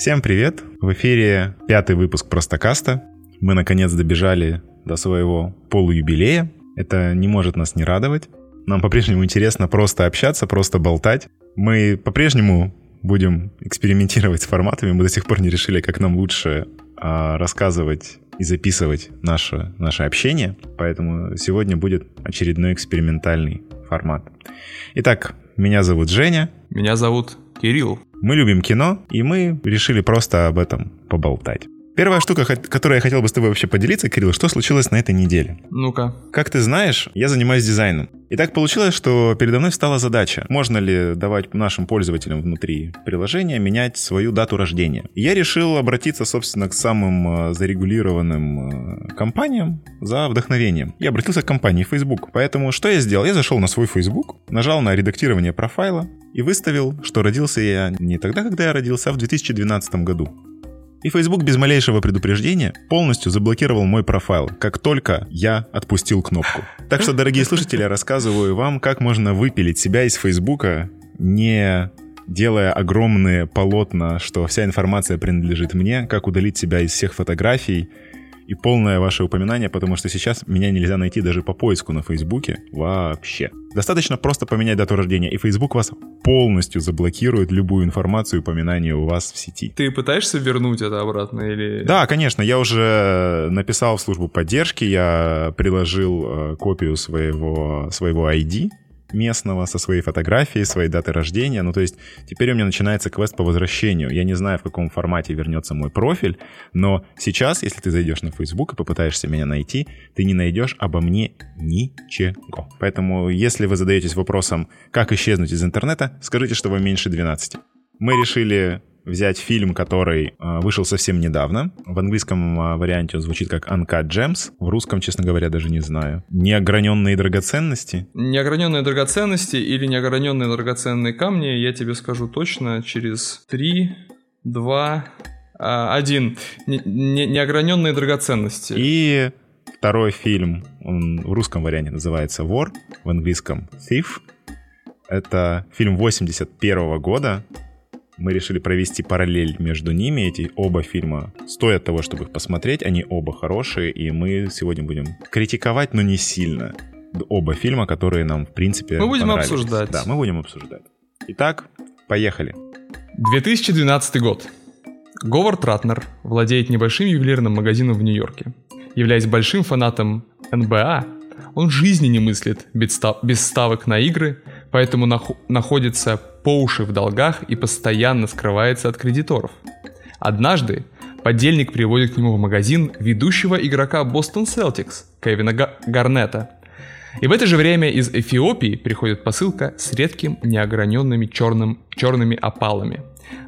Всем привет! В эфире пятый выпуск Простокаста. Мы наконец добежали до своего полуюбилея. Это не может нас не радовать. Нам по-прежнему интересно просто общаться, просто болтать. Мы по-прежнему будем экспериментировать с форматами. Мы до сих пор не решили, как нам лучше а, рассказывать и записывать наше, наше общение. Поэтому сегодня будет очередной экспериментальный формат. Итак, меня зовут Женя. Меня зовут Кирилл. Мы любим кино, и мы решили просто об этом поболтать. Первая штука, которую я хотел бы с тобой вообще поделиться, Кирилл, что случилось на этой неделе? Ну-ка. Как ты знаешь, я занимаюсь дизайном. И так получилось, что передо мной встала задача. Можно ли давать нашим пользователям внутри приложения менять свою дату рождения? И я решил обратиться, собственно, к самым э, зарегулированным э, компаниям за вдохновением. Я обратился к компании Facebook. Поэтому что я сделал? Я зашел на свой Facebook, нажал на редактирование профайла и выставил, что родился я не тогда, когда я родился, а в 2012 году. И Facebook без малейшего предупреждения полностью заблокировал мой профайл, как только я отпустил кнопку. Так что, дорогие слушатели, я рассказываю вам, как можно выпилить себя из Facebook, не делая огромные полотна, что вся информация принадлежит мне, как удалить себя из всех фотографий, и полное ваше упоминание, потому что сейчас меня нельзя найти даже по поиску на Фейсбуке вообще. Достаточно просто поменять дату рождения, и Facebook вас полностью заблокирует любую информацию и упоминание у вас в сети. Ты пытаешься вернуть это обратно или... Да, конечно, я уже написал в службу поддержки, я приложил э, копию своего, своего ID, местного со своей фотографией, своей датой рождения. Ну, то есть теперь у меня начинается квест по возвращению. Я не знаю, в каком формате вернется мой профиль, но сейчас, если ты зайдешь на Facebook и попытаешься меня найти, ты не найдешь обо мне ничего. Поэтому, если вы задаетесь вопросом, как исчезнуть из интернета, скажите, что вам меньше 12. Мы решили взять фильм, который э, вышел совсем недавно. В английском э, варианте он звучит как Uncut Gems. В русском, честно говоря, даже не знаю. Неограненные драгоценности. Неограненные драгоценности или неограненные драгоценные камни, я тебе скажу точно через 3, 2, 1. Не, не, неограненные драгоценности. И второй фильм, он в русском варианте называется «Вор», в английском «Thief». Это фильм 81 -го года, мы решили провести параллель между ними. Эти оба фильма стоят того, чтобы их посмотреть. Они оба хорошие, и мы сегодня будем критиковать, но не сильно. Оба фильма, которые нам, в принципе, Мы будем обсуждать. Да, мы будем обсуждать. Итак, поехали. 2012 год. Говард Ратнер владеет небольшим ювелирным магазином в Нью-Йорке. Являясь большим фанатом НБА, он жизни не мыслит без ставок на игры, поэтому нах- находится по уши в долгах и постоянно скрывается от кредиторов. Однажды подельник приводит к нему в магазин ведущего игрока Бостон Селтикс Кевина Га- Гарнета. И в это же время из Эфиопии приходит посылка с редким неограненными черным, черными опалами.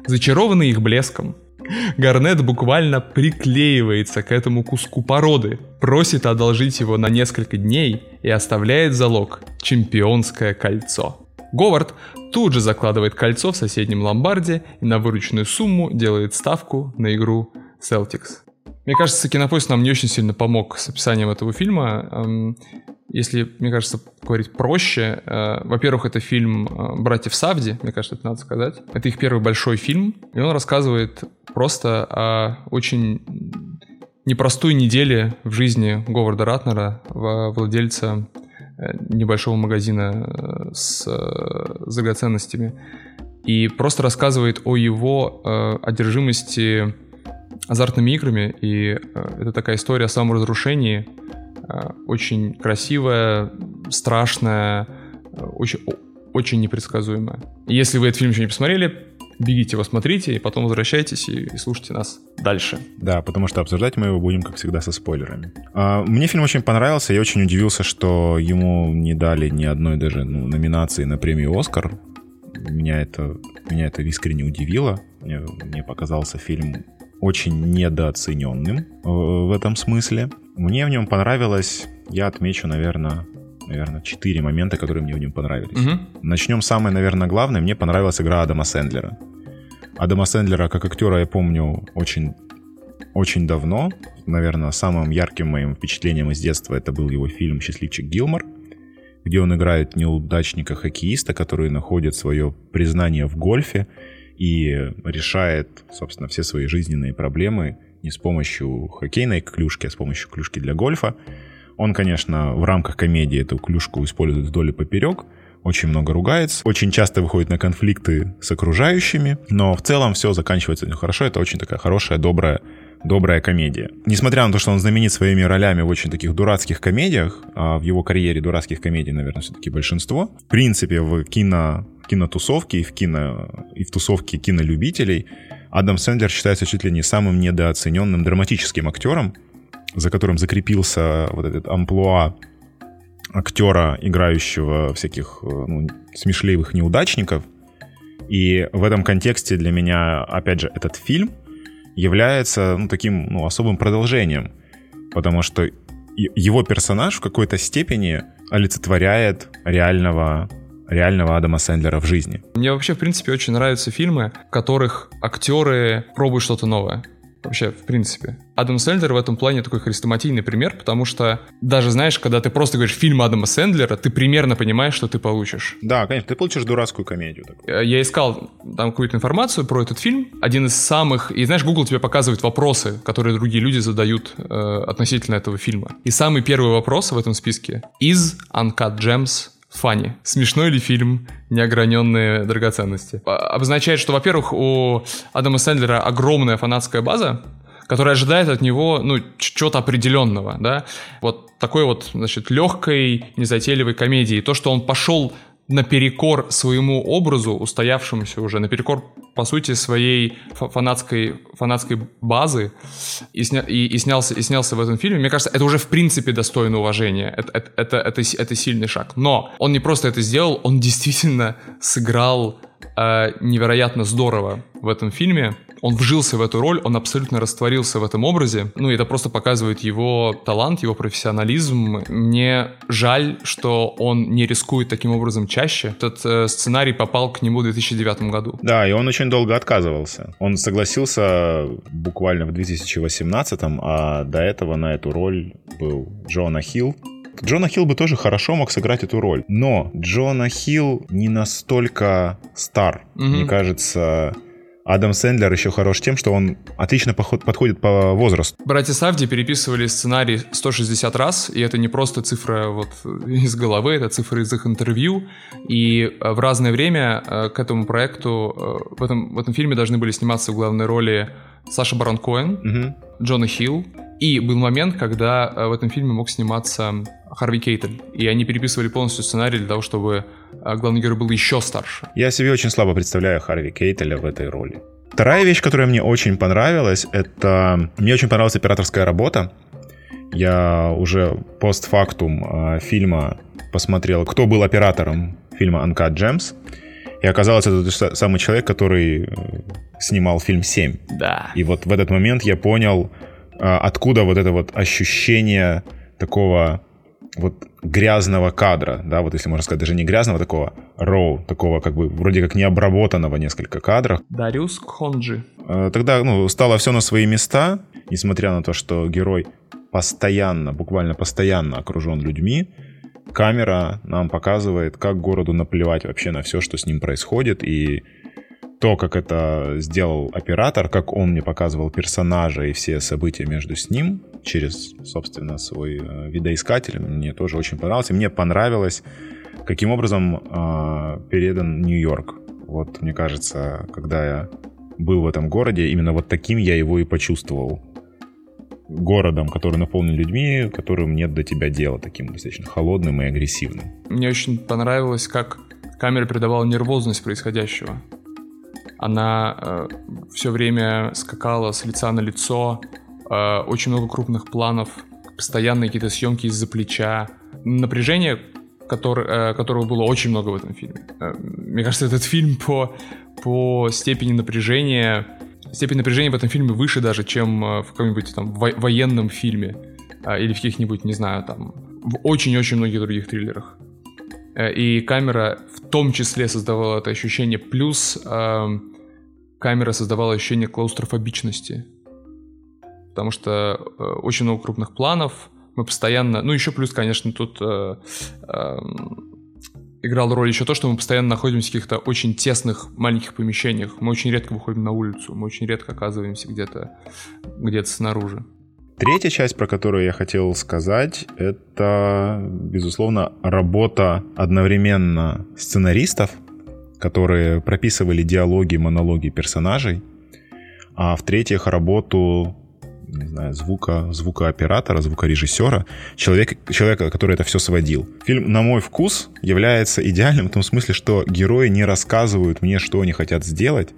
Зачарованный их блеском, Гарнет буквально приклеивается к этому куску породы, просит одолжить его на несколько дней и оставляет залог – чемпионское кольцо. Говард тут же закладывает кольцо в соседнем ломбарде и на вырученную сумму делает ставку на игру Celtics. Мне кажется, кинопоиск нам не очень сильно помог с описанием этого фильма. Если, мне кажется, говорить проще, э, во-первых, это фильм э, «Братьев Савди», мне кажется, это надо сказать. Это их первый большой фильм, и он рассказывает просто о очень непростой неделе в жизни Говарда Ратнера, владельца э, небольшого магазина с драгоценностями. И просто рассказывает о его одержимости азартными играми, и это такая история о саморазрушении, Э, очень красивая, страшная, э, очень, очень непредсказуемая. Если вы этот фильм еще не посмотрели, бегите его смотрите, и потом возвращайтесь и, и слушайте нас дальше. Да, потому что обсуждать мы его будем, как всегда, со спойлерами. А, мне фильм очень понравился, я очень удивился, что ему не дали ни одной даже ну, номинации на премию «Оскар». Меня это, меня это искренне удивило. Мне, мне показался фильм очень недооцененным э, в этом смысле. Мне в нем понравилось, я отмечу, наверное, наверное, четыре момента, которые мне в нем понравились. Угу. Начнем самое, наверное, главное. Мне понравилась игра Адама Сэндлера. Адама Сэндлера как актера я помню очень, очень давно. Наверное, самым ярким моим впечатлением из детства это был его фильм «Счастливчик Гилмор», где он играет неудачника-хоккеиста, который находит свое признание в гольфе и решает, собственно, все свои жизненные проблемы не с помощью хоккейной клюшки, а с помощью клюшки для гольфа. Он, конечно, в рамках комедии эту клюшку использует вдоль и поперек, очень много ругается, очень часто выходит на конфликты с окружающими, но в целом все заканчивается хорошо, это очень такая хорошая, добрая добрая комедия. Несмотря на то, что он знаменит своими ролями в очень таких дурацких комедиях, а в его карьере дурацких комедий, наверное, все-таки большинство, в принципе, в кино, кинотусовке и в, кино, и в тусовке кинолюбителей Адам Сэндлер считается чуть ли не самым недооцененным драматическим актером, за которым закрепился вот этот амплуа актера, играющего всяких ну, смешливых неудачников. И в этом контексте для меня, опять же, этот фильм является ну, таким ну, особым продолжением, потому что его персонаж в какой-то степени олицетворяет реального реального Адама Сэндлера в жизни. Мне вообще, в принципе, очень нравятся фильмы, в которых актеры пробуют что-то новое вообще, в принципе. Адам Сэндлер в этом плане такой хрестоматийный пример, потому что даже, знаешь, когда ты просто говоришь фильм Адама Сэндлера, ты примерно понимаешь, что ты получишь. Да, конечно, ты получишь дурацкую комедию. Такую. Э, я искал там какую-то информацию про этот фильм. Один из самых... И знаешь, Google тебе показывает вопросы, которые другие люди задают э, относительно этого фильма. И самый первый вопрос в этом списке. Is Uncut Gems Фанни. Смешной ли фильм «Неограненные драгоценности»? А, обозначает, что, во-первых, у Адама Сэндлера огромная фанатская база, которая ожидает от него, ну, чего-то определенного, да, вот такой вот, значит, легкой, незатейливой комедии. То, что он пошел наперекор своему образу, устоявшемуся уже, наперекор, по сути, своей фанатской, фанатской базы, и, сня, и, и, снялся, и снялся в этом фильме, мне кажется, это уже в принципе достойно уважения. Это, это, это, это, это сильный шаг. Но он не просто это сделал, он действительно сыграл э, невероятно здорово в этом фильме он вжился в эту роль, он абсолютно растворился в этом образе. Ну, это просто показывает его талант, его профессионализм. Мне жаль, что он не рискует таким образом чаще. Этот э, сценарий попал к нему в 2009 году. Да, и он очень долго отказывался. Он согласился буквально в 2018, а до этого на эту роль был Джона Хилл, Джона Хилл бы тоже хорошо мог сыграть эту роль. Но Джона Хилл не настолько стар. Mm-hmm. Мне кажется, Адам Сэндлер еще хорош тем, что он отлично подходит по возрасту. Братья Савди переписывали сценарий 160 раз, и это не просто цифра вот из головы, это цифра из их интервью. И э, в разное время э, к этому проекту, э, в этом, в этом фильме должны были сниматься в главной роли Саша Барон Коэн, угу. Джона Хилл, и был момент, когда в этом фильме мог сниматься Харви Кейтель. И они переписывали полностью сценарий для того, чтобы главный герой был еще старше. Я себе очень слабо представляю Харви Кейтеля в этой роли. Вторая вещь, которая мне очень понравилась, это... Мне очень понравилась операторская работа. Я уже постфактум э, фильма посмотрел, кто был оператором фильма Uncut Gems. И оказалось, это тот самый человек, который э, снимал фильм «7». Да. И вот в этот момент я понял, э, откуда вот это вот ощущение такого вот грязного кадра, да, вот если можно сказать, даже не грязного, такого роу, такого как бы вроде как необработанного несколько кадров. Дариус Кхонджи. Э, тогда, ну, стало все на свои места, несмотря на то, что герой постоянно, буквально постоянно окружен людьми, камера нам показывает, как городу наплевать вообще на все, что с ним происходит, и то, как это сделал оператор, как он мне показывал персонажа и все события между с ним через, собственно, свой э, видоискатель, мне тоже очень понравилось. И мне понравилось, каким образом э, передан Нью-Йорк. Вот, мне кажется, когда я был в этом городе, именно вот таким я его и почувствовал. Городом, который наполнен людьми, которым нет до тебя дела, таким достаточно холодным и агрессивным. Мне очень понравилось, как камера передавала нервозность происходящего. Она э, все время скакала с лица на лицо, э, очень много крупных планов, постоянные какие-то съемки из-за плеча. Напряжение, который, э, которого было очень много в этом фильме. Э, мне кажется, этот фильм по, по степени напряжения, степень напряжения в этом фильме выше даже, чем э, в каком-нибудь там во- военном фильме э, или в каких-нибудь, не знаю, там, в очень-очень многих других триллерах. Э, и камера в том числе создавала это ощущение. Плюс э, камера создавала ощущение клаустрофобичности. Потому что э, очень много крупных планов, мы постоянно... Ну, еще плюс, конечно, тут э, э, играл роль еще то, что мы постоянно находимся в каких-то очень тесных маленьких помещениях. Мы очень редко выходим на улицу, мы очень редко оказываемся где-то где снаружи. Третья часть, про которую я хотел сказать, это, безусловно, работа одновременно сценаристов, которые прописывали диалоги, монологи персонажей, а в-третьих, работу не знаю, звука, звукооператора, звукорежиссера, человек, человека, который это все сводил. Фильм, на мой вкус, является идеальным в том смысле, что герои не рассказывают мне, что они хотят сделать,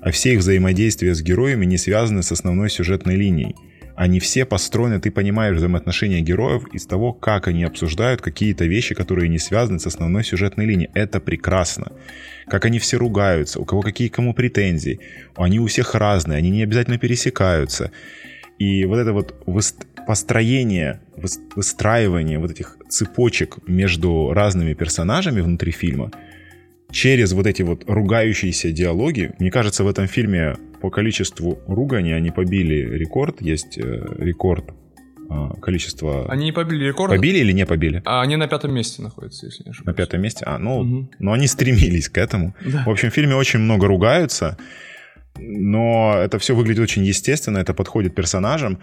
а все их взаимодействия с героями не связаны с основной сюжетной линией. Они все построены, ты понимаешь взаимоотношения героев из того, как они обсуждают какие-то вещи, которые не связаны с основной сюжетной линией. Это прекрасно. Как они все ругаются, у кого какие кому претензии. Они у всех разные, они не обязательно пересекаются. И вот это вот построение, выстраивание вот этих цепочек между разными персонажами внутри фильма через вот эти вот ругающиеся диалоги, мне кажется, в этом фильме по количеству ругани они побили рекорд. Есть э, рекорд а, количества... Они не побили рекорд. Побили или не побили? А они на пятом месте находятся, если не ошибаюсь. На пятом месте? А, ну, угу. ну они стремились к этому. Да. В общем, в фильме очень много ругаются но это все выглядит очень естественно, это подходит персонажам.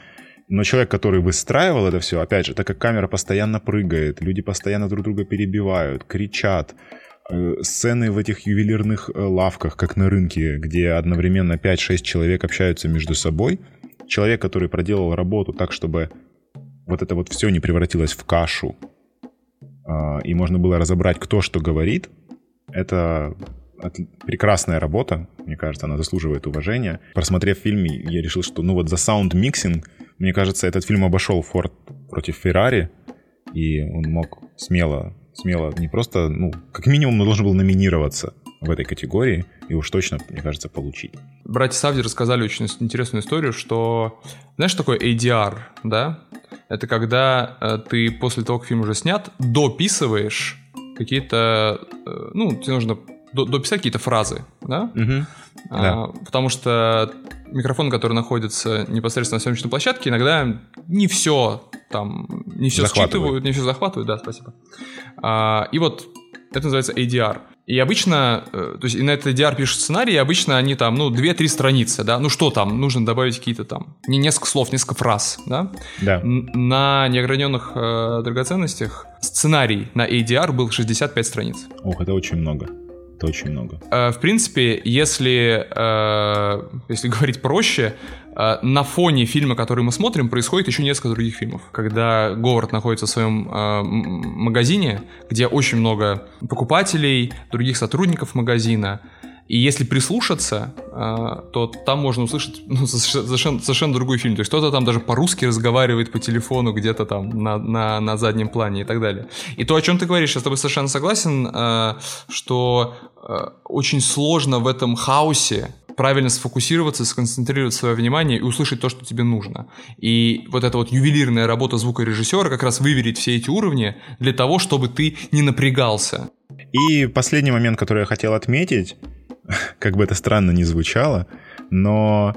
Но человек, который выстраивал это все, опять же, так как камера постоянно прыгает, люди постоянно друг друга перебивают, кричат, э, сцены в этих ювелирных э, лавках, как на рынке, где одновременно 5-6 человек общаются между собой, человек, который проделал работу так, чтобы вот это вот все не превратилось в кашу, а, и можно было разобрать, кто что говорит, это прекрасная работа, мне кажется, она заслуживает уважения. Просмотрев фильм, я решил, что ну вот за sound mixing, мне кажется, этот фильм обошел Форд против Феррари, и он мог смело, смело не просто, ну, как минимум, он должен был номинироваться в этой категории и уж точно, мне кажется, получить. Братья Сафди рассказали очень интересную историю, что, знаешь, такое ADR, да? Это когда э, ты после того, как фильм уже снят, дописываешь какие-то, э, ну, тебе нужно дописать какие-то фразы, да? Угу. А, да. Потому что микрофон, который находится непосредственно на съемочной площадке, иногда не все там, не все считывают, не все захватывают, да, спасибо. А, и вот это называется ADR. И обычно, э, то есть и на этот ADR пишут сценарий, и обычно они там, ну, 2-3 страницы, да, ну что там, нужно добавить какие-то там, не несколько слов, несколько фраз, да. Да. На неограненных э, драгоценностях сценарий на ADR был 65 страниц. Ох, это очень много. Это очень много. Э, в принципе, если, э, если говорить проще, э, на фоне фильма, который мы смотрим, происходит еще несколько других фильмов. Когда Говард находится в своем магазине, где очень много покупателей, других сотрудников магазина, и если прислушаться, а, то там можно услышать ну, совершенно, совершенно другой фильм. То есть кто-то там даже по-русски разговаривает по телефону где-то там на, на, на заднем плане и так далее. И то, о чем ты говоришь, я с тобой совершенно согласен, а, что а, очень сложно в этом хаосе правильно сфокусироваться, сконцентрировать свое внимание и услышать то, что тебе нужно. И вот эта вот ювелирная работа звукорежиссера как раз выверить все эти уровни для того, чтобы ты не напрягался. И последний момент, который я хотел отметить, как бы это странно ни звучало, но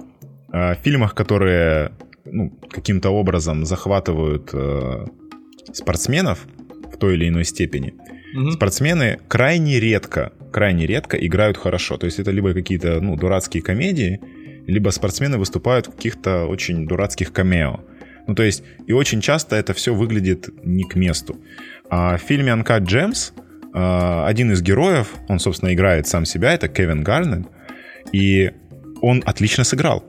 э, в фильмах, которые ну, каким-то образом захватывают э, спортсменов в той или иной степени, mm-hmm. спортсмены крайне редко, крайне редко играют хорошо. То есть это либо какие-то ну, дурацкие комедии, либо спортсмены выступают в каких-то очень дурацких камео. Ну, то есть, и очень часто это все выглядит не к месту. А в фильме Uncut Gems а, один из героев, он, собственно, играет сам себя, это Кевин Гарнет, и он отлично сыграл.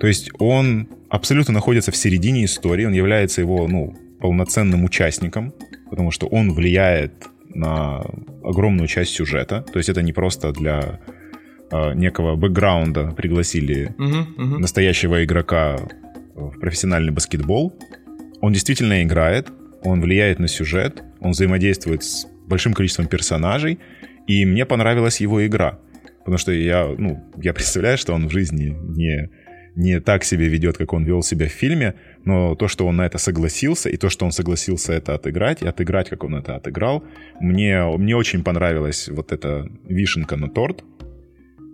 То есть он абсолютно находится в середине истории, он является его, ну, полноценным участником, потому что он влияет на огромную часть сюжета. То есть это не просто для э, некого бэкграунда пригласили uh-huh, uh-huh. настоящего игрока в профессиональный баскетбол. Он действительно играет, он влияет на сюжет, он взаимодействует с большим количеством персонажей, и мне понравилась его игра. Потому что я, ну, я представляю, что он в жизни не, не так себя ведет, как он вел себя в фильме, но то, что он на это согласился, и то, что он согласился это отыграть, и отыграть, как он это отыграл, мне, мне очень понравилась вот эта вишенка на торт.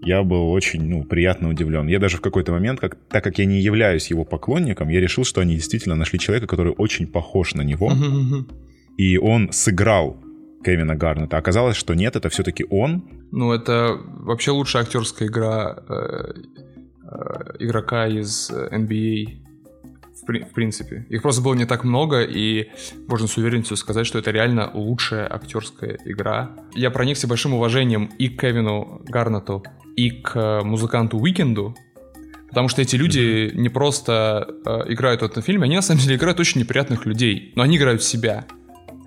Я был очень, ну, приятно удивлен. Я даже в какой-то момент, как, так как я не являюсь его поклонником, я решил, что они действительно нашли человека, который очень похож на него, и он сыграл Кевина Гарнета. Оказалось, что нет, это все-таки он. Ну, это вообще лучшая актерская игра э, э, игрока из NBA в, при, в принципе. Их просто было не так много, и можно с уверенностью сказать, что это реально лучшая актерская игра. Я проникся большим уважением и к Кевину Гарнету, и к музыканту Уикенду, Потому что эти люди не просто э, играют в этом фильме, они на самом деле играют очень неприятных людей, но они играют себя.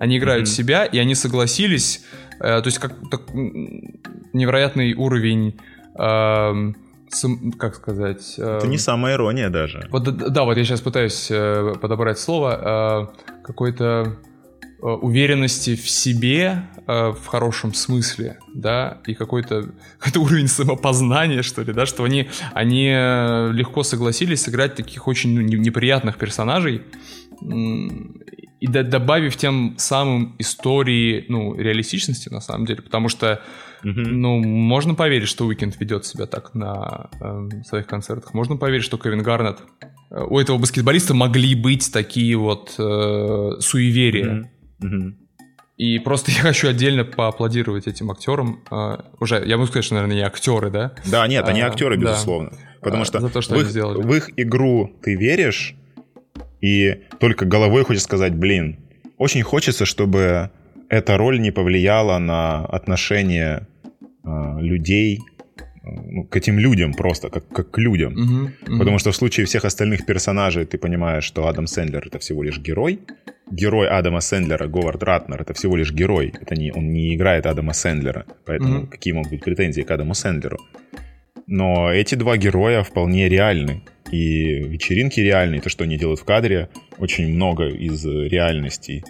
Они играют mm-hmm. себя, и они согласились, э, то есть как так, невероятный уровень, э, как сказать... Э, Это не самая ирония даже. Вот, да, вот я сейчас пытаюсь э, подобрать слово, э, какой-то Э, уверенности в себе э, в хорошем смысле, да, и какой-то какой уровень самопознания, что ли, да, что они, они э, легко согласились сыграть таких очень ну, неприятных персонажей, и добавив тем самым истории, ну, реалистичности, на самом деле, потому что, mm-hmm. ну, можно поверить, что Уикенд ведет себя так на э, своих концертах, можно поверить, что Кевин Гарнет, э, у этого баскетболиста могли быть такие вот э, суеверия, mm-hmm и просто я хочу отдельно поаплодировать этим актерам. Uh, уже, я могу сказать, что, наверное, не актеры, да? Да, нет, они uh, актеры, безусловно. Да. Потому uh, что, то, что в, их, в их игру ты веришь, и только головой хочешь сказать, блин, очень хочется, чтобы эта роль не повлияла на отношение людей ну, к этим людям просто, как, как к людям. Uh-huh, uh-huh. Потому что в случае всех остальных персонажей ты понимаешь, что Адам Сэндлер — это всего лишь герой. Герой Адама Сэндлера, Говард Ратнер, это всего лишь герой. Это не, он не играет Адама Сэндлера. Поэтому uh-huh. какие могут быть претензии к Адаму Сэндлеру? Но эти два героя вполне реальны. И вечеринки реальные, то, что они делают в кадре, очень много из реальностей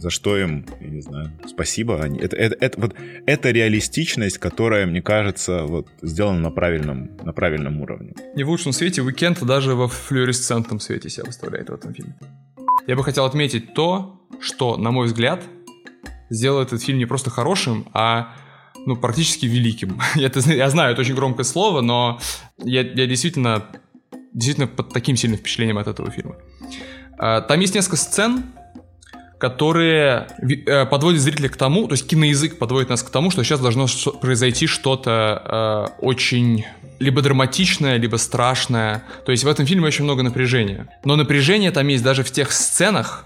за что им, я не знаю, спасибо. Они, это, это, это, вот, это реалистичность, которая, мне кажется, вот, сделана на правильном, на правильном уровне. Не в лучшем свете, Уикенд даже во флюоресцентном свете себя выставляет в этом фильме. Я бы хотел отметить то, что, на мой взгляд, сделал этот фильм не просто хорошим, а ну, практически великим. я, я знаю, это очень громкое слово, но я, я действительно, действительно под таким сильным впечатлением от этого фильма. А, там есть несколько сцен, которые э, подводят зрителя к тому, то есть киноязык подводит нас к тому, что сейчас должно произойти что-то э, очень либо драматичное, либо страшное. То есть в этом фильме очень много напряжения. Но напряжение там есть даже в тех сценах,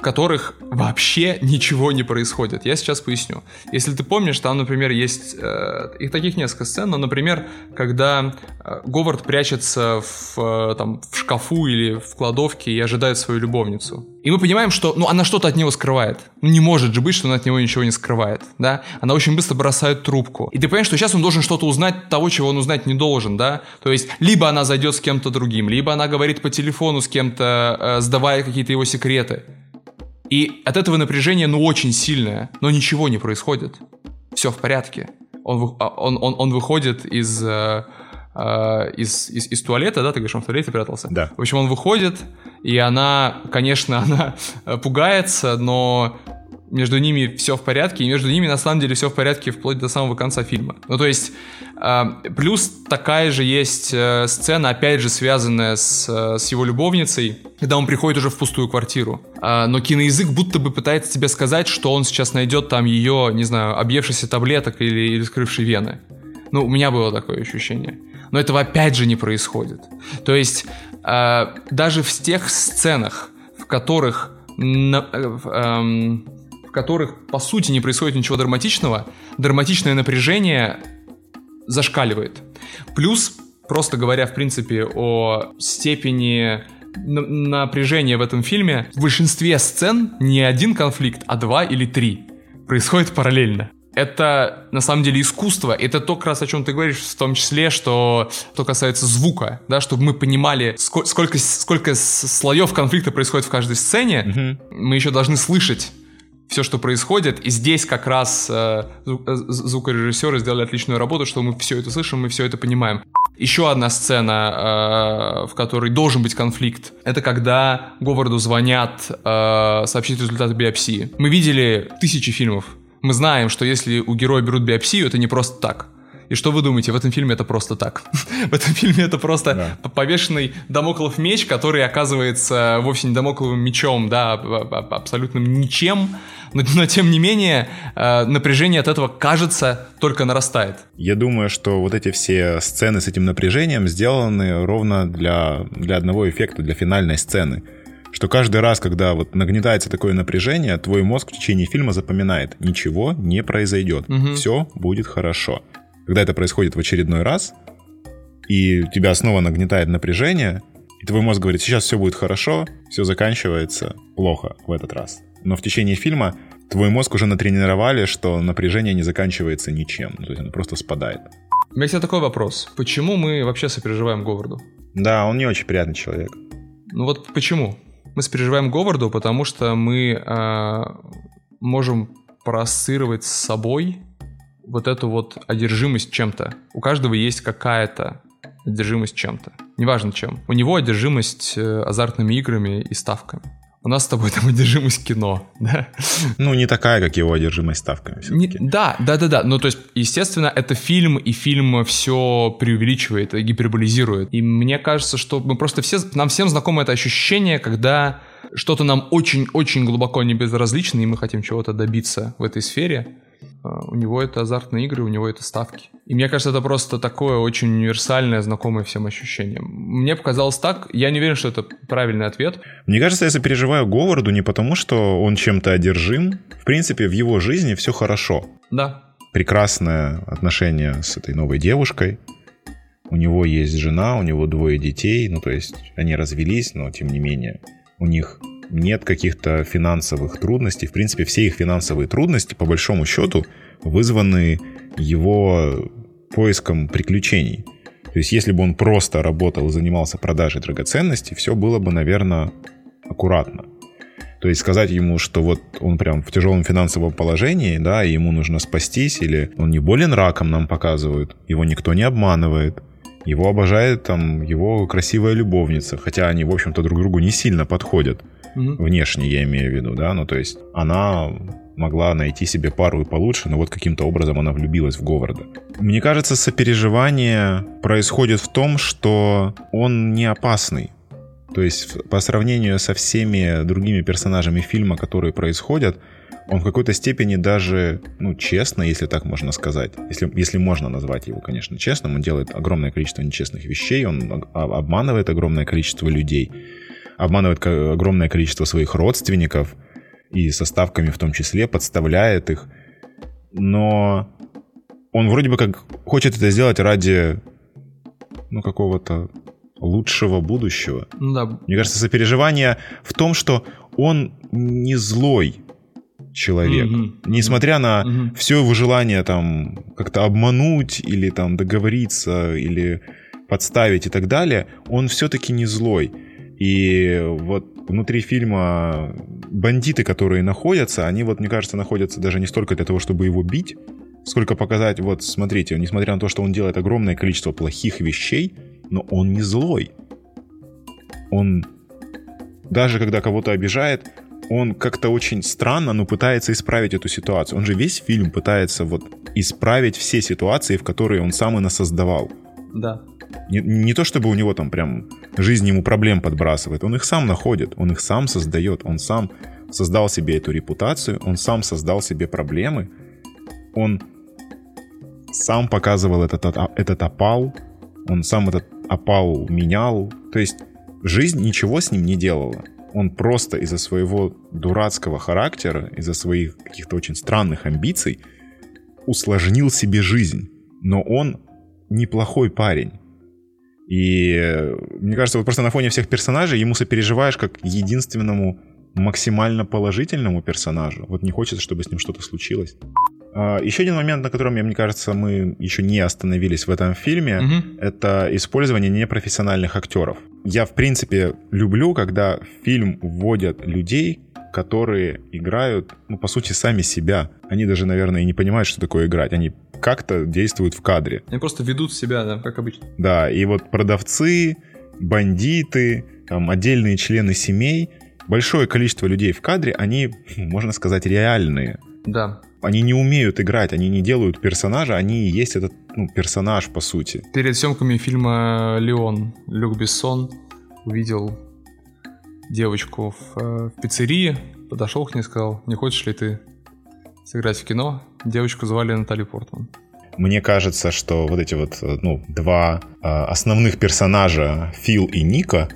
в которых вообще ничего не происходит. Я сейчас поясню. Если ты помнишь, там, например, есть... Э, их таких несколько сцен, но, например, когда э, Говард прячется в, э, там, в шкафу или в кладовке и ожидает свою любовницу. И мы понимаем, что ну, она что-то от него скрывает. Ну, не может же быть, что она от него ничего не скрывает. Да? Она очень быстро бросает трубку. И ты понимаешь, что сейчас он должен что-то узнать того, чего он узнать не должен. Да? То есть, либо она зайдет с кем-то другим, либо она говорит по телефону с кем-то, э, сдавая какие-то его секреты. И от этого напряжение, ну, очень сильное, но ничего не происходит. Все в порядке. Он, а, он, он, он выходит из, э, э, из, из, из туалета, да, ты говоришь, он в туалете прятался? Да. В общем, он выходит, и она, конечно, она пугается, но между ними все в порядке, и между ними на самом деле все в порядке вплоть до самого конца фильма. Ну, то есть, э, плюс такая же есть э, сцена, опять же, связанная с, э, с его любовницей, когда он приходит уже в пустую квартиру. Э, но киноязык будто бы пытается тебе сказать, что он сейчас найдет там ее, не знаю, объевшийся таблеток или, или скрывший вены. Ну, у меня было такое ощущение. Но этого опять же не происходит. То есть, э, даже в тех сценах, в которых... На, э, э, в которых, по сути, не происходит ничего драматичного, драматичное напряжение зашкаливает. Плюс, просто говоря, в принципе, о степени напряжения в этом фильме, в большинстве сцен не один конфликт, а два или три происходит параллельно. Это на самом деле искусство. Это то, как раз о чем ты говоришь, в том числе, что что касается звука, да, чтобы мы понимали, сколько, сколько, сколько слоев конфликта происходит в каждой сцене. Mm-hmm. Мы еще должны слышать все, что происходит. И здесь как раз э, э звукорежиссеры сделали отличную работу, что мы все это слышим, мы все это понимаем. Еще одна сцена, э, в которой должен быть конфликт, это когда Говарду звонят э, сообщить результаты биопсии. Мы видели тысячи фильмов. Мы знаем, что если у героя берут биопсию, это не просто так. И что вы думаете, в этом фильме это просто так? в этом фильме это просто да. повешенный домоклов меч, который оказывается вовсе не домокловым мечом, да, абсолютным ничем, но, но тем не менее э, напряжение от этого, кажется, только нарастает. Я думаю, что вот эти все сцены с этим напряжением сделаны ровно для, для одного эффекта, для финальной сцены что каждый раз, когда вот нагнетается такое напряжение, твой мозг в течение фильма запоминает, ничего не произойдет, угу. все будет хорошо. Когда это происходит в очередной раз, и тебя снова нагнетает напряжение, и твой мозг говорит, сейчас все будет хорошо, все заканчивается плохо в этот раз. Но в течение фильма твой мозг уже натренировали, что напряжение не заканчивается ничем, то есть оно просто спадает. У меня есть такой вопрос. Почему мы вообще сопереживаем Говарду? Да, он не очень приятный человек. Ну вот почему? Мы сопереживаем Говарду, потому что мы э, можем проассоциировать с собой вот эту вот одержимость чем-то. У каждого есть какая-то одержимость чем-то. Неважно чем. У него одержимость э, азартными играми и ставками. У нас с тобой там одержимость кино, да? Ну, не такая, как его одержимость ставками. Не, да, да, да, да. Ну, то есть, естественно, это фильм, и фильм все преувеличивает, гиперболизирует. И мне кажется, что мы просто все, нам всем знакомо это ощущение, когда что-то нам очень-очень глубоко не безразлично, и мы хотим чего-то добиться в этой сфере. А, у него это азартные игры, у него это ставки. И мне кажется, это просто такое очень универсальное, знакомое всем ощущение. Мне показалось так, я не уверен, что это правильный ответ. Мне кажется, я сопереживаю Говарду не потому, что он чем-то одержим. В принципе, в его жизни все хорошо. Да. Прекрасное отношение с этой новой девушкой. У него есть жена, у него двое детей. Ну, то есть они развелись, но тем не менее у них нет каких-то финансовых трудностей. В принципе, все их финансовые трудности, по большому счету, вызваны его поиском приключений. То есть, если бы он просто работал и занимался продажей драгоценностей, все было бы, наверное, аккуратно. То есть сказать ему, что вот он прям в тяжелом финансовом положении, да, и ему нужно спастись, или он не болен раком, нам показывают, его никто не обманывает, его обожает там его красивая любовница, хотя они, в общем-то, друг другу не сильно подходят. Угу. Внешне я имею в виду, да, ну то есть она могла найти себе пару и получше, но вот каким-то образом она влюбилась в Говарда. Мне кажется, сопереживание происходит в том, что он не опасный. То есть по сравнению со всеми другими персонажами фильма, которые происходят, он в какой-то степени даже, ну, честно, если так можно сказать, если, если можно назвать его, конечно, честным, он делает огромное количество нечестных вещей, он обманывает огромное количество людей обманывает огромное количество своих родственников и со ставками в том числе, подставляет их. Но он вроде бы как хочет это сделать ради ну, какого-то лучшего будущего. Да. Мне кажется, сопереживание в том, что он не злой человек. Mm-hmm. Несмотря на mm-hmm. все его желание там как-то обмануть или там договориться или подставить и так далее, он все-таки не злой. И вот внутри фильма бандиты, которые находятся, они вот, мне кажется, находятся даже не столько для того, чтобы его бить, сколько показать, вот смотрите, несмотря на то, что он делает огромное количество плохих вещей, но он не злой. Он даже когда кого-то обижает, он как-то очень странно, но пытается исправить эту ситуацию. Он же весь фильм пытается вот исправить все ситуации, в которые он сам и насоздавал. Да. Не, не то чтобы у него там прям жизнь ему проблем подбрасывает, он их сам находит, он их сам создает, он сам создал себе эту репутацию, он сам создал себе проблемы, он сам показывал этот, этот опал, он сам этот опал менял, то есть жизнь ничего с ним не делала. Он просто из-за своего дурацкого характера, из-за своих каких-то очень странных амбиций усложнил себе жизнь. Но он неплохой парень. И э, мне кажется, вот просто на фоне всех персонажей ему сопереживаешь как единственному максимально положительному персонажу. Вот не хочется, чтобы с ним что-то случилось. А, еще один момент, на котором, мне кажется, мы еще не остановились в этом фильме, угу. это использование непрофессиональных актеров. Я, в принципе, люблю, когда в фильм вводят людей, которые играют, ну, по сути, сами себя. Они даже, наверное, и не понимают, что такое играть. Они как-то действуют в кадре. Они просто ведут себя, да, как обычно. Да, и вот продавцы, бандиты, там, отдельные члены семей, большое количество людей в кадре, они, можно сказать, реальные. Да. Они не умеют играть, они не делают персонажа, они и есть этот ну, персонаж, по сути. Перед съемками фильма «Леон» Люк Бессон увидел девочку в, э, в пиццерии, подошел к ней и сказал, не хочешь ли ты сыграть в кино? Девочку звали Натали Портман. Мне кажется, что вот эти вот э, ну, два э, основных персонажа, Фил и Ника,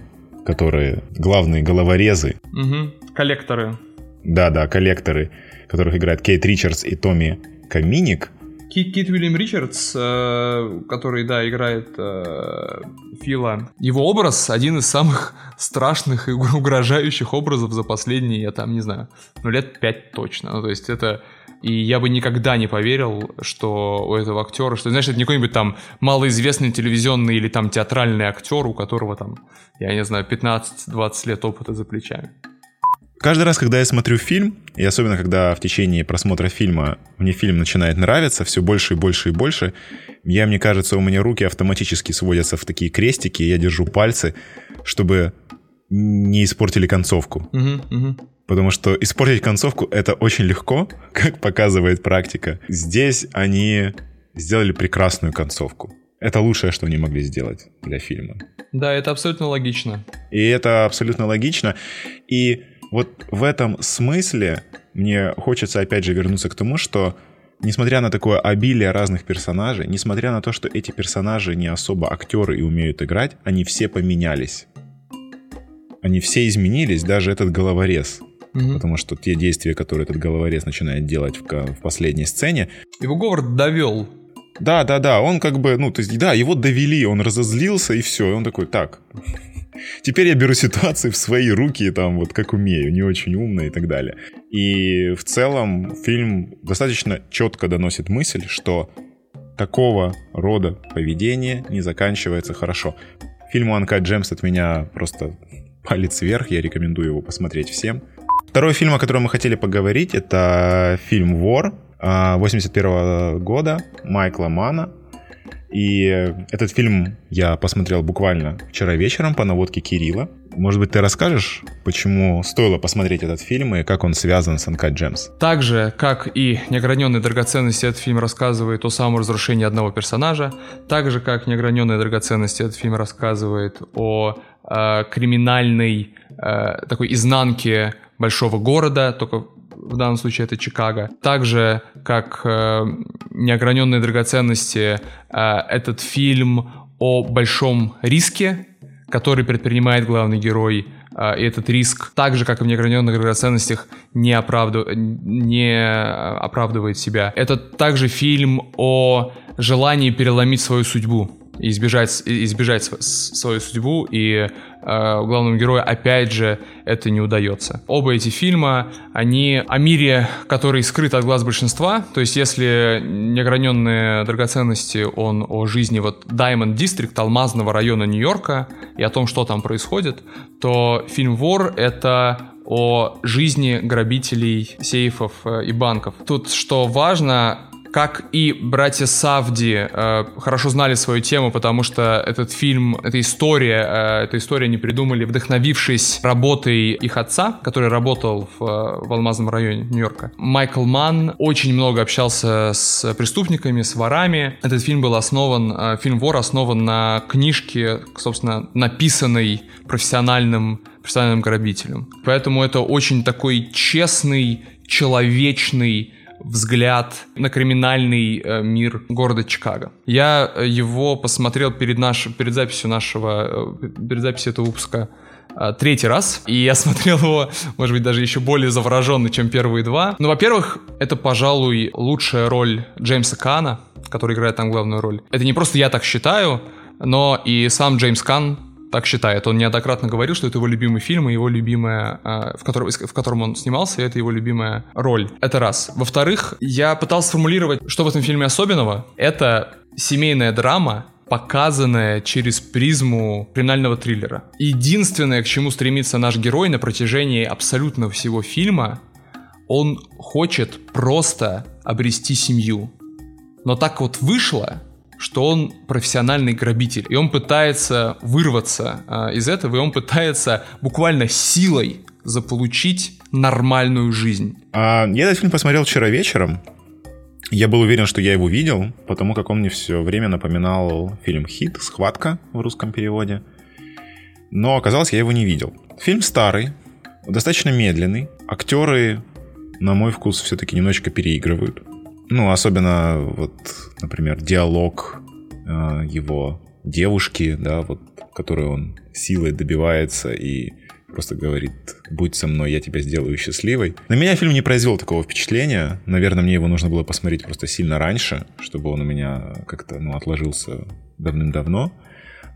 которые главные головорезы. Угу. Коллекторы. Да-да, коллекторы, которых играет Кейт Ричардс и Томми Каминик. Кит, Кит Уильям Ричардс, э, который, да, играет э, Фила, его образ один из самых страшных и угрожающих образов за последние, я там, не знаю, ну лет пять точно. Ну, то есть это и я бы никогда не поверил, что у этого актера, что, знаешь, это не какой-нибудь там малоизвестный телевизионный или там театральный актер, у которого там, я не знаю, 15-20 лет опыта за плечами. Каждый раз, когда я смотрю фильм, и особенно когда в течение просмотра фильма мне фильм начинает нравиться все больше и больше и больше, я, мне кажется, у меня руки автоматически сводятся в такие крестики, я держу пальцы, чтобы не испортили концовку. Угу, угу. Потому что испортить концовку это очень легко, как показывает практика. Здесь они сделали прекрасную концовку. Это лучшее, что они могли сделать для фильма. Да, это абсолютно логично. И это абсолютно логично. И вот в этом смысле мне хочется опять же вернуться к тому, что несмотря на такое обилие разных персонажей, несмотря на то, что эти персонажи не особо актеры и умеют играть, они все поменялись. Они все изменились, даже этот головорез. Угу. Потому что те действия, которые этот головорез начинает делать в, в последней сцене... Его Говард довел. Да, да, да, он как бы, ну, то есть, да, его довели, он разозлился, и все, и он такой, так, теперь я беру ситуацию в свои руки, там, вот как умею, не очень умно и так далее. И в целом фильм достаточно четко доносит мысль, что такого рода поведение не заканчивается хорошо. Фильму «Анка Джемс» от меня просто палец вверх, я рекомендую его посмотреть всем. Второй фильм, о котором мы хотели поговорить, это фильм «Вор» 81 года Майкла Мана. И этот фильм я посмотрел буквально вчера вечером по наводке Кирилла. Может быть, ты расскажешь, почему стоило посмотреть этот фильм и как он связан с Uncut Gems? Так же, как и «Неограненные драгоценности», этот фильм рассказывает о саморазрушении одного персонажа. Так же, как «Неограненные драгоценности», этот фильм рассказывает о э, криминальной э, такой изнанке большого города, только в данном случае это Чикаго. Также, как э, «Неограненные драгоценности», э, этот фильм о большом риске, который предпринимает главный герой, э, и этот риск, так же, как и в «Неограненных драгоценностях», не, оправдыв... не оправдывает себя. Это также фильм о желании переломить свою судьбу избежать, избежать свою судьбу, и э, главному герою опять же это не удается. Оба эти фильма, они о мире, который скрыт от глаз большинства, то есть если неограненные драгоценности, он о жизни вот Diamond District, алмазного района Нью-Йорка, и о том, что там происходит, то фильм «Вор» — это о жизни грабителей сейфов э, и банков. Тут что важно, как и братья Савди э, хорошо знали свою тему, потому что этот фильм, эта история, э, эта история они придумали, вдохновившись работой их отца, который работал в, в Алмазном районе Нью-Йорка. Майкл Манн очень много общался с преступниками, с ворами. Этот фильм был основан, э, фильм «Вор» основан на книжке, собственно, написанной профессиональным профессиональным грабителем. Поэтому это очень такой честный, человечный взгляд на криминальный э, мир города Чикаго. Я э, его посмотрел перед, наш, перед записью нашего, э, перед записью этого выпуска третий раз, и я смотрел его, может быть, даже еще более завороженно, чем первые два. Ну, во-первых, это, пожалуй, лучшая роль Джеймса Кана, который играет там главную роль. Это не просто я так считаю, но и сам Джеймс Кан так считает. Он неоднократно говорил, что это его любимый фильм и его любимая, а, в котором, в котором он снимался, и это его любимая роль. Это раз. Во-вторых, я пытался сформулировать, что в этом фильме особенного. Это семейная драма, показанная через призму криминального триллера. Единственное, к чему стремится наш герой на протяжении абсолютно всего фильма, он хочет просто обрести семью. Но так вот вышло, что он профессиональный грабитель, и он пытается вырваться э, из этого, и он пытается буквально силой заполучить нормальную жизнь. А, я этот фильм посмотрел вчера вечером. Я был уверен, что я его видел, потому как он мне все время напоминал фильм «Хит», «Схватка» в русском переводе. Но оказалось, я его не видел. Фильм старый, достаточно медленный. Актеры, на мой вкус, все-таки немножечко переигрывают. Ну, особенно, вот, например, диалог э, его девушки, да, вот, которой он силой добивается и просто говорит, будь со мной, я тебя сделаю счастливой. На меня фильм не произвел такого впечатления. Наверное, мне его нужно было посмотреть просто сильно раньше, чтобы он у меня как-то, ну, отложился давным-давно.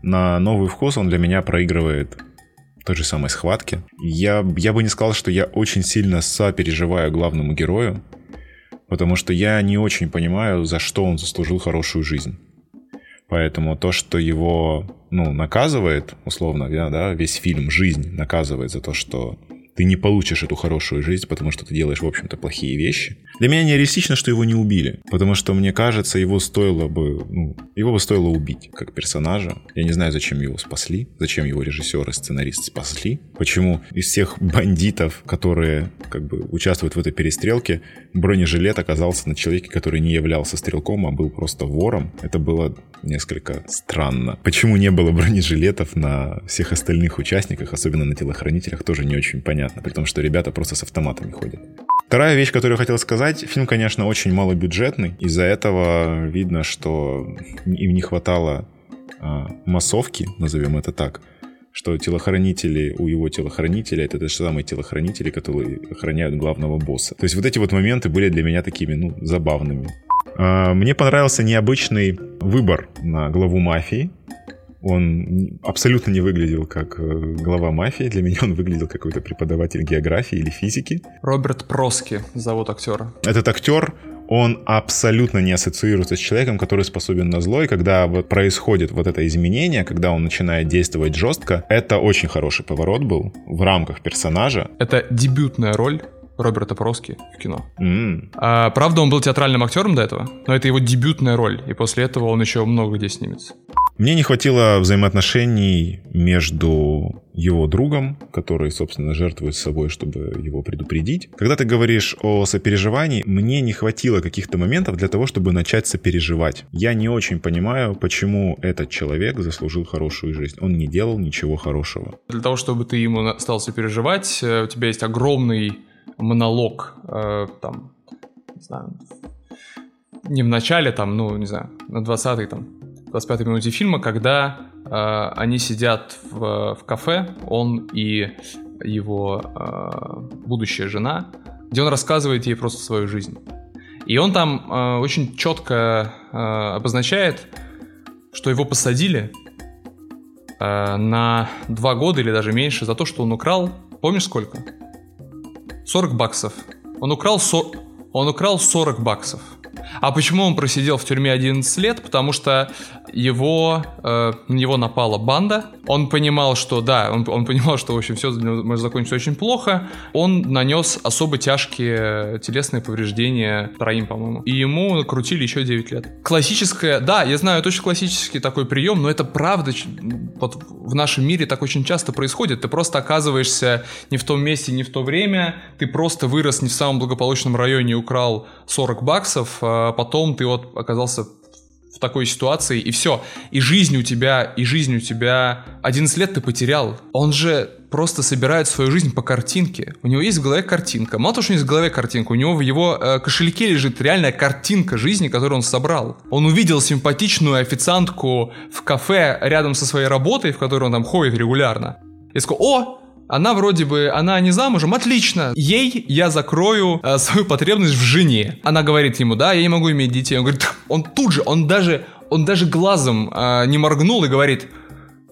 На новый вкус он для меня проигрывает той же самой схватки. Я, я бы не сказал, что я очень сильно сопереживаю главному герою, потому что я не очень понимаю, за что он заслужил хорошую жизнь. Поэтому то, что его, ну, наказывает, условно, да, да, весь фильм, жизнь наказывает за то, что ты не получишь эту хорошую жизнь, потому что ты делаешь, в общем-то, плохие вещи. Для меня нереалистично, что его не убили, потому что, мне кажется, его стоило бы, ну, его бы стоило убить как персонажа. Я не знаю, зачем его спасли, зачем его режиссер и сценарист спасли, почему из всех бандитов, которые как бы участвуют в этой перестрелке, бронежилет оказался на человеке, который не являлся стрелком, а был просто вором. Это было несколько странно. Почему не было бронежилетов на всех остальных участниках, особенно на телохранителях, тоже не очень понятно при том, что ребята просто с автоматами ходят. Вторая вещь, которую я хотел сказать, фильм, конечно, очень малобюджетный. Из-за этого видно, что им не хватало а, массовки, назовем это так, что телохранители у его телохранителя это те же самые телохранители, которые охраняют главного босса. То есть вот эти вот моменты были для меня такими, ну, забавными. А, мне понравился необычный выбор на главу мафии. Он абсолютно не выглядел как э, глава мафии. Для меня он выглядел как какой-то преподаватель географии или физики. Роберт Проски зовут актера. Этот актер, он абсолютно не ассоциируется с человеком, который способен на зло, и когда вот происходит вот это изменение, когда он начинает действовать жестко, это очень хороший поворот был в рамках персонажа. Это дебютная роль Роберта Проски в кино. Mm. А, правда, он был театральным актером до этого, но это его дебютная роль, и после этого он еще много где снимется. Мне не хватило взаимоотношений между его другом, который, собственно, жертвует собой, чтобы его предупредить. Когда ты говоришь о сопереживании, мне не хватило каких-то моментов для того, чтобы начать сопереживать. Я не очень понимаю, почему этот человек заслужил хорошую жизнь. Он не делал ничего хорошего. Для того, чтобы ты ему стал сопереживать, э, у тебя есть огромный монолог, э, там, не знаю, не в начале, там, ну, не знаю, на 20-й, там, 25-й минуте фильма, когда э, они сидят в, в кафе, он и его э, будущая жена, где он рассказывает ей просто свою жизнь. И он там э, очень четко э, обозначает, что его посадили э, на два года или даже меньше за то, что он украл, помнишь сколько? 40 баксов. Он украл, со... он украл 40 баксов. А почему он просидел в тюрьме 11 лет? Потому что его, э, на него напала банда. Он понимал, что да, он, он понимал, что, в общем, все может закончиться очень плохо. Он нанес особо тяжкие телесные повреждения троим, по-моему. И ему накрутили еще 9 лет. Классическое, да, я знаю, это очень классический такой прием, но это правда, вот в нашем мире так очень часто происходит. Ты просто оказываешься не в том месте, не в то время, ты просто вырос не в самом благополучном районе и украл 40 баксов, а потом ты вот оказался в такой ситуации, и все. И жизнь у тебя, и жизнь у тебя... 11 лет ты потерял. Он же просто собирает свою жизнь по картинке. У него есть в голове картинка. Мало того, что у него есть в голове картинка, у него в его э, кошельке лежит реальная картинка жизни, которую он собрал. Он увидел симпатичную официантку в кафе рядом со своей работой, в которой он там ходит регулярно. И сказал, о, она вроде бы, она не замужем, отлично. Ей я закрою э, свою потребность в жене. Она говорит ему, да, я не могу иметь детей. Он говорит, он тут же, он даже, он даже глазом э, не моргнул и говорит,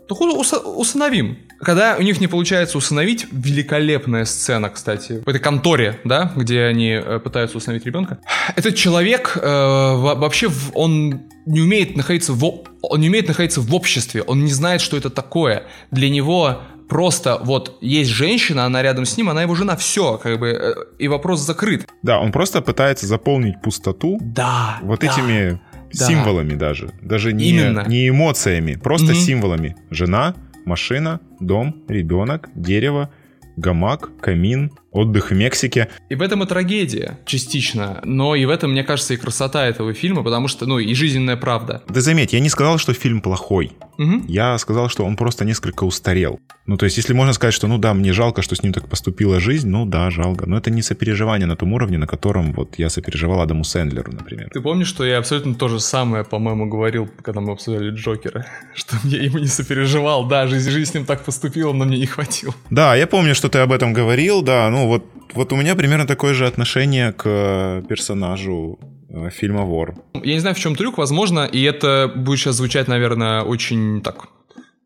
ус- усыновим. Когда у них не получается усыновить, великолепная сцена, кстати, в этой конторе, да, где они э, пытаются усыновить ребенка. Этот человек э, вообще он не умеет находиться в он не умеет находиться в обществе, он не знает, что это такое. Для него просто вот есть женщина, она рядом с ним, она его жена, все, как бы, э, и вопрос закрыт. Да, он просто пытается заполнить пустоту да, вот да, этими да. символами даже, даже не, Именно. не эмоциями, просто угу. символами. Жена, машина, дом, ребенок, дерево, гамак, камин, отдых в Мексике. И в этом и трагедия, частично. Но и в этом, мне кажется, и красота этого фильма, потому что, ну, и жизненная правда. Ты заметь, я не сказал, что фильм плохой. Угу. Я сказал, что он просто несколько устарел. Ну, то есть, если можно сказать, что, ну да, мне жалко, что с ним так поступила жизнь, ну да, жалко. Но это не сопереживание на том уровне, на котором вот я сопереживал Адаму Сэндлеру, например. Ты помнишь, что я абсолютно то же самое, по-моему, говорил, когда мы обсуждали Джокера? Что я ему не сопереживал, да, жизнь, жизнь с ним так поступила, но мне не хватило. Да, я помню, что ты об этом говорил, да, ну вот, вот у меня примерно такое же отношение к э, персонажу э, фильма «Вор». Я не знаю, в чем трюк, возможно, и это будет сейчас звучать, наверное, очень так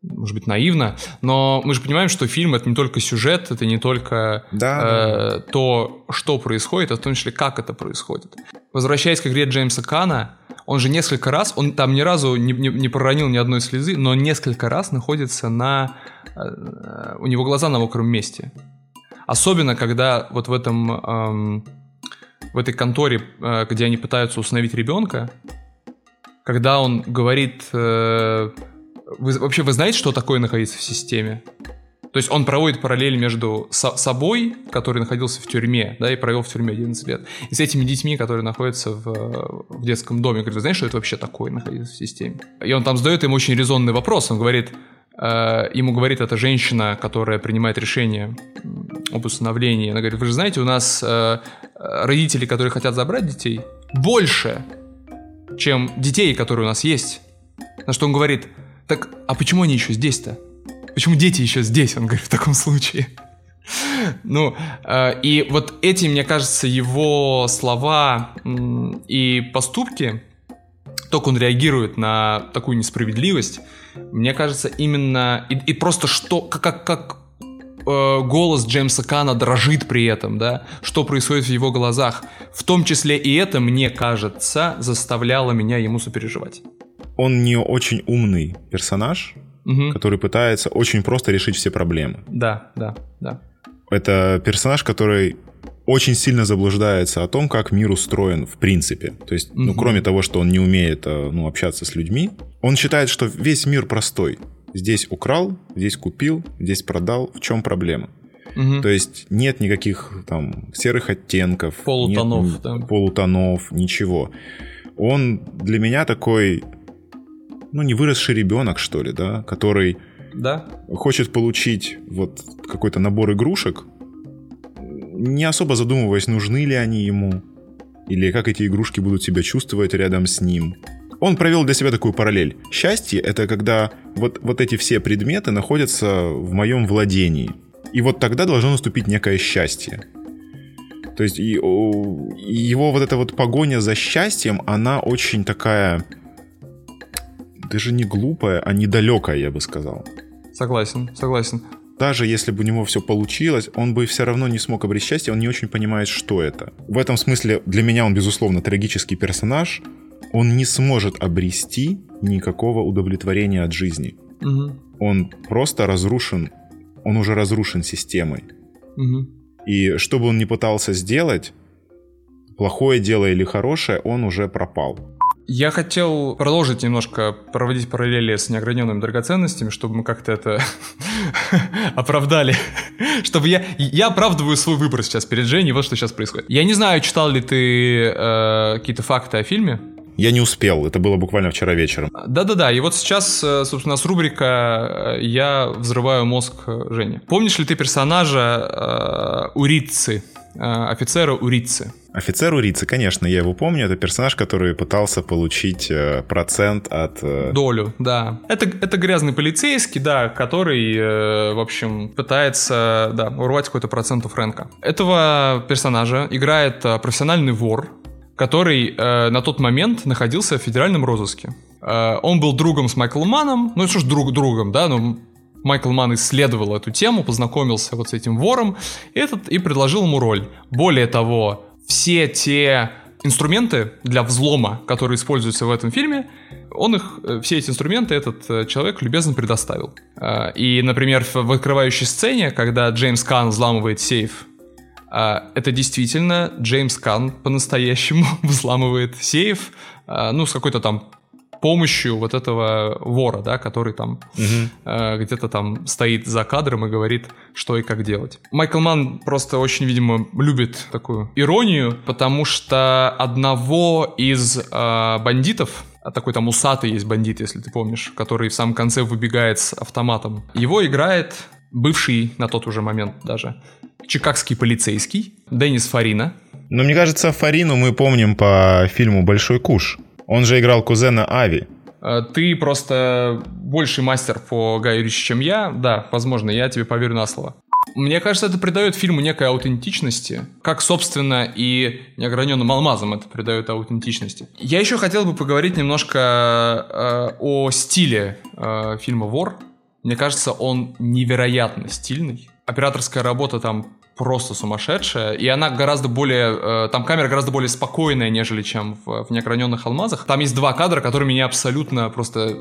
может быть, наивно, но мы же понимаем, что фильм это не только сюжет, это не только да, э, то, что происходит, а в том числе, как это происходит. Возвращаясь к игре Джеймса Кана, он же несколько раз, он там ни разу не, не, не проронил ни одной слезы, но несколько раз находится на... Э, у него глаза на мокром месте. Особенно, когда вот в этом... Эм, в этой конторе, э, где они пытаются установить ребенка, когда он говорит... Э, вы, вообще, вы знаете, что такое находиться в системе? То есть он проводит параллель между со- собой, который находился в тюрьме, да, и провел в тюрьме 11 лет, и с этими детьми, которые находятся в, в детском доме. Говорит, вы знаете, что это вообще такое находиться в системе? И он там задает им очень резонный вопрос. Он говорит, э, ему говорит эта женщина, которая принимает решение об усыновлении. Она говорит, вы же знаете, у нас э, родители, которые хотят забрать детей, больше, чем детей, которые у нас есть. На что он говорит, так, а почему они еще здесь-то? Почему дети еще здесь, он говорит, в таком случае? Ну, э, и вот эти, мне кажется, его слова и поступки, то, как он реагирует на такую несправедливость, мне кажется, именно... И, и просто что... Как, как э, голос Джеймса Кана дрожит при этом, да? Что происходит в его глазах. В том числе и это, мне кажется, заставляло меня ему сопереживать он не очень умный персонаж, угу. который пытается очень просто решить все проблемы. Да, да, да. Это персонаж, который очень сильно заблуждается о том, как мир устроен в принципе. То есть, ну, кроме того, что он не умеет э, ну, общаться с людьми, он считает, что весь мир простой. Здесь украл, здесь купил, здесь продал. В чем проблема? Угу. То есть нет никаких там серых оттенков, полутонов, нет, да. полутонов, ничего. Он для меня такой ну, не выросший ребенок, что ли, да, который да. хочет получить вот какой-то набор игрушек, не особо задумываясь, нужны ли они ему, или как эти игрушки будут себя чувствовать рядом с ним. Он провел для себя такую параллель. Счастье — это когда вот, вот эти все предметы находятся в моем владении. И вот тогда должно наступить некое счастье. То есть и, и его вот эта вот погоня за счастьем, она очень такая даже не глупая, а недалекая, я бы сказал. Согласен, согласен. Даже если бы у него все получилось, он бы все равно не смог обрести счастье, он не очень понимает, что это. В этом смысле для меня он, безусловно, трагический персонаж. Он не сможет обрести никакого удовлетворения от жизни. Угу. Он просто разрушен, он уже разрушен системой. Угу. И что бы он ни пытался сделать, плохое дело или хорошее, он уже пропал. Я хотел продолжить немножко проводить параллели с неограненными драгоценностями, чтобы мы как-то это оправдали. чтобы я... Я оправдываю свой выбор сейчас перед Женей, вот что сейчас происходит. Я не знаю, читал ли ты э, какие-то факты о фильме. Я не успел, это было буквально вчера вечером. Да-да-да, и вот сейчас, э, собственно, нас рубрика э, «Я взрываю мозг Жени». Помнишь ли ты персонажа э, Урицы, э, офицера Урицы? Офицер Урицы, конечно, я его помню. Это персонаж, который пытался получить э, процент от... Э... Долю, да. Это, это грязный полицейский, да, который, э, в общем, пытается, да, урвать какой-то процент у Фрэнка. Этого персонажа играет э, профессиональный вор, который э, на тот момент находился в федеральном розыске. Э, он был другом с Майклом Маном, ну что ж друг другом, да, ну Майкл Ман исследовал эту тему, познакомился вот с этим вором, этот, и предложил ему роль. Более того, все те инструменты для взлома, которые используются в этом фильме, он их, э, все эти инструменты этот э, человек любезно предоставил. А, и, например, в открывающей сцене, когда Джеймс Кан взламывает сейф, это действительно Джеймс Кан по-настоящему взламывает сейф, а, ну, с какой-то там помощью вот этого вора, да, который там угу. э, где-то там стоит за кадром и говорит, что и как делать. Майкл Ман просто очень, видимо, любит такую иронию, потому что одного из э, бандитов, а такой там усатый есть бандит, если ты помнишь, который в самом конце выбегает с автоматом. Его играет бывший на тот уже момент даже чикагский полицейский Деннис Фарина. Но мне кажется, Фарину мы помним по фильму «Большой куш». Он же играл кузена Ави. Э, ты просто больший мастер по Гаю Ричи, чем я. Да, возможно, я тебе поверю на слово. Мне кажется, это придает фильму некой аутентичности, как, собственно, и неограненным алмазом это придает аутентичности. Я еще хотел бы поговорить немножко э, о стиле э, фильма «Вор». Мне кажется, он невероятно стильный. Операторская работа там просто сумасшедшая, и она гораздо более, э, там камера гораздо более спокойная, нежели чем в, в неокраненных алмазах. Там есть два кадра, которые меня абсолютно просто,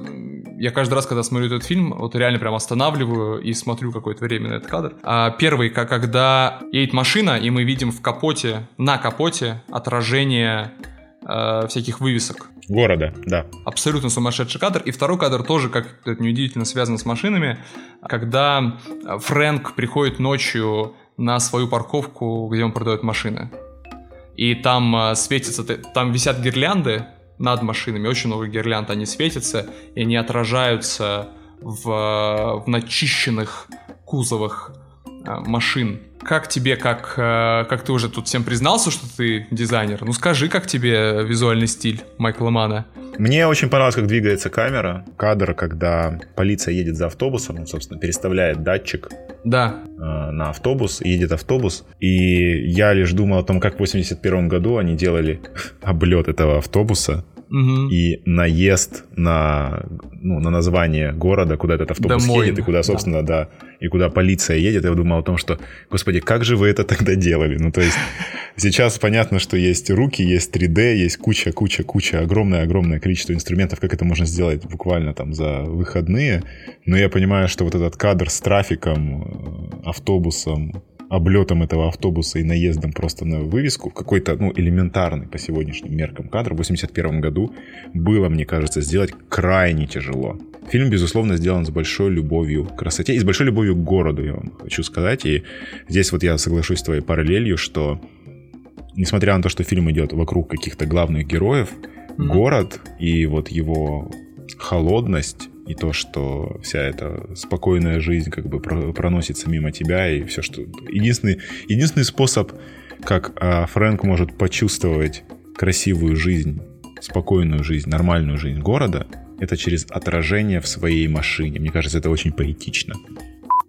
я каждый раз, когда смотрю этот фильм, вот реально прям останавливаю и смотрю какое-то время на этот кадр. А первый, когда едет машина, и мы видим в капоте, на капоте отражение э, всяких вывесок. Города, да. Абсолютно сумасшедший кадр. И второй кадр тоже, как это неудивительно, связан с машинами, когда Фрэнк приходит ночью на свою парковку, где он продает машины. И там э, светится, там висят гирлянды над машинами, очень много гирлянд, они светятся, и они отражаются в, в начищенных кузовах э, машин. Как тебе, как, э, как ты уже тут всем признался, что ты дизайнер? Ну скажи, как тебе визуальный стиль Майкла Мана? Мне очень понравилось, как двигается камера. Кадр, когда полиция едет за автобусом, он, собственно, переставляет датчик да. э, на автобус, едет автобус. И я лишь думал о том, как в 81 году они делали облет этого автобуса угу. и наезд на, ну, на название города, куда этот автобус Домой. едет, и куда, собственно, да. да, и куда полиция едет. Я думал о том, что, господи, как же вы это тогда делали? Ну, то есть, сейчас понятно, что есть руки, есть 3D, есть куча, куча, куча, огромное-огромное количество инструментов, как это можно сделать буквально там за выходные. Но я понимаю, что вот этот кадр с трафиком, э, автобусом, облетом этого автобуса и наездом просто на вывеску, какой-то, ну, элементарный по сегодняшним меркам кадр в 81 году было, мне кажется, сделать крайне тяжело. Фильм, безусловно, сделан с большой любовью к красоте и с большой любовью к городу, я вам хочу сказать. И здесь вот я соглашусь с твоей параллелью, что несмотря на то, что фильм идет вокруг каких-то главных героев, mm-hmm. город и вот его холодность и то, что вся эта спокойная жизнь как бы проносится мимо тебя, и все, что... Единственный, единственный способ, как а, Фрэнк может почувствовать красивую жизнь, спокойную жизнь, нормальную жизнь города, это через отражение в своей машине. Мне кажется, это очень поэтично.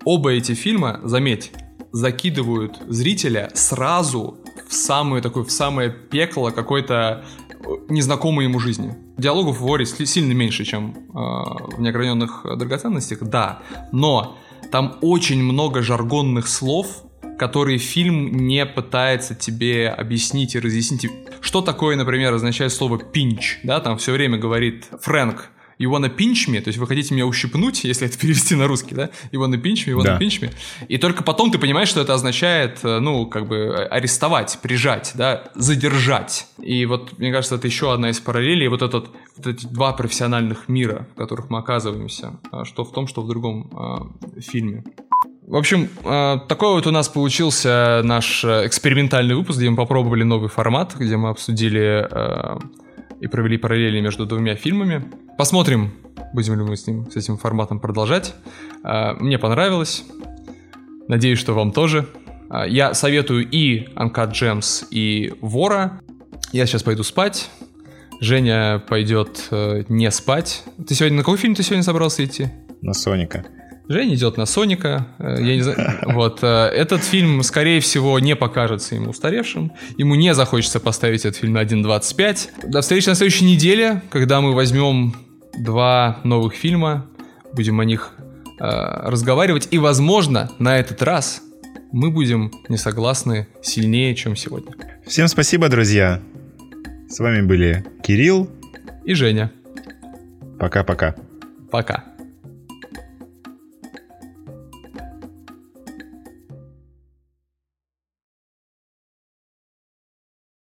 Оба эти фильма, заметь, закидывают зрителя сразу в самое такое, в самое пекло какой-то незнакомой ему жизни. Диалогов в Воре сильно меньше, чем э, в неограненных драгоценностях, да, но там очень много жаргонных слов, которые фильм не пытается тебе объяснить и разъяснить. Что такое, например, означает слово «пинч», да, там все время говорит Фрэнк, you wanna pinch me, то есть вы хотите меня ущипнуть, если это перевести на русский, да, you wanna pinch me, you wanna да. pinch me, и только потом ты понимаешь, что это означает, э, ну, как бы арестовать, прижать, да, задержать. И вот, мне кажется, это еще одна из параллелей, вот, этот, вот эти два профессиональных мира, в которых мы оказываемся, а, что в том, что в другом э, фильме. В общем, э, такой вот у нас получился наш э, экспериментальный выпуск, где мы попробовали новый формат, где мы обсудили э, и провели параллели между двумя фильмами. Посмотрим, будем ли мы с, ним, с этим форматом продолжать. А, мне понравилось. Надеюсь, что вам тоже. А, я советую и Uncut Gems, и Вора. Я сейчас пойду спать. Женя пойдет э, не спать. Ты сегодня на какой фильм ты сегодня собрался идти? На Соника. Женя идет на Соника. Э, я не знаю. Вот. Э, этот фильм, скорее всего, не покажется ему устаревшим. Ему не захочется поставить этот фильм на 1.25. До встречи на следующей неделе, когда мы возьмем два новых фильма, будем о них э, разговаривать. И, возможно, на этот раз мы будем не согласны сильнее, чем сегодня. Всем спасибо, друзья. С вами были Кирилл и Женя. Пока-пока. Пока. -пока. Пока.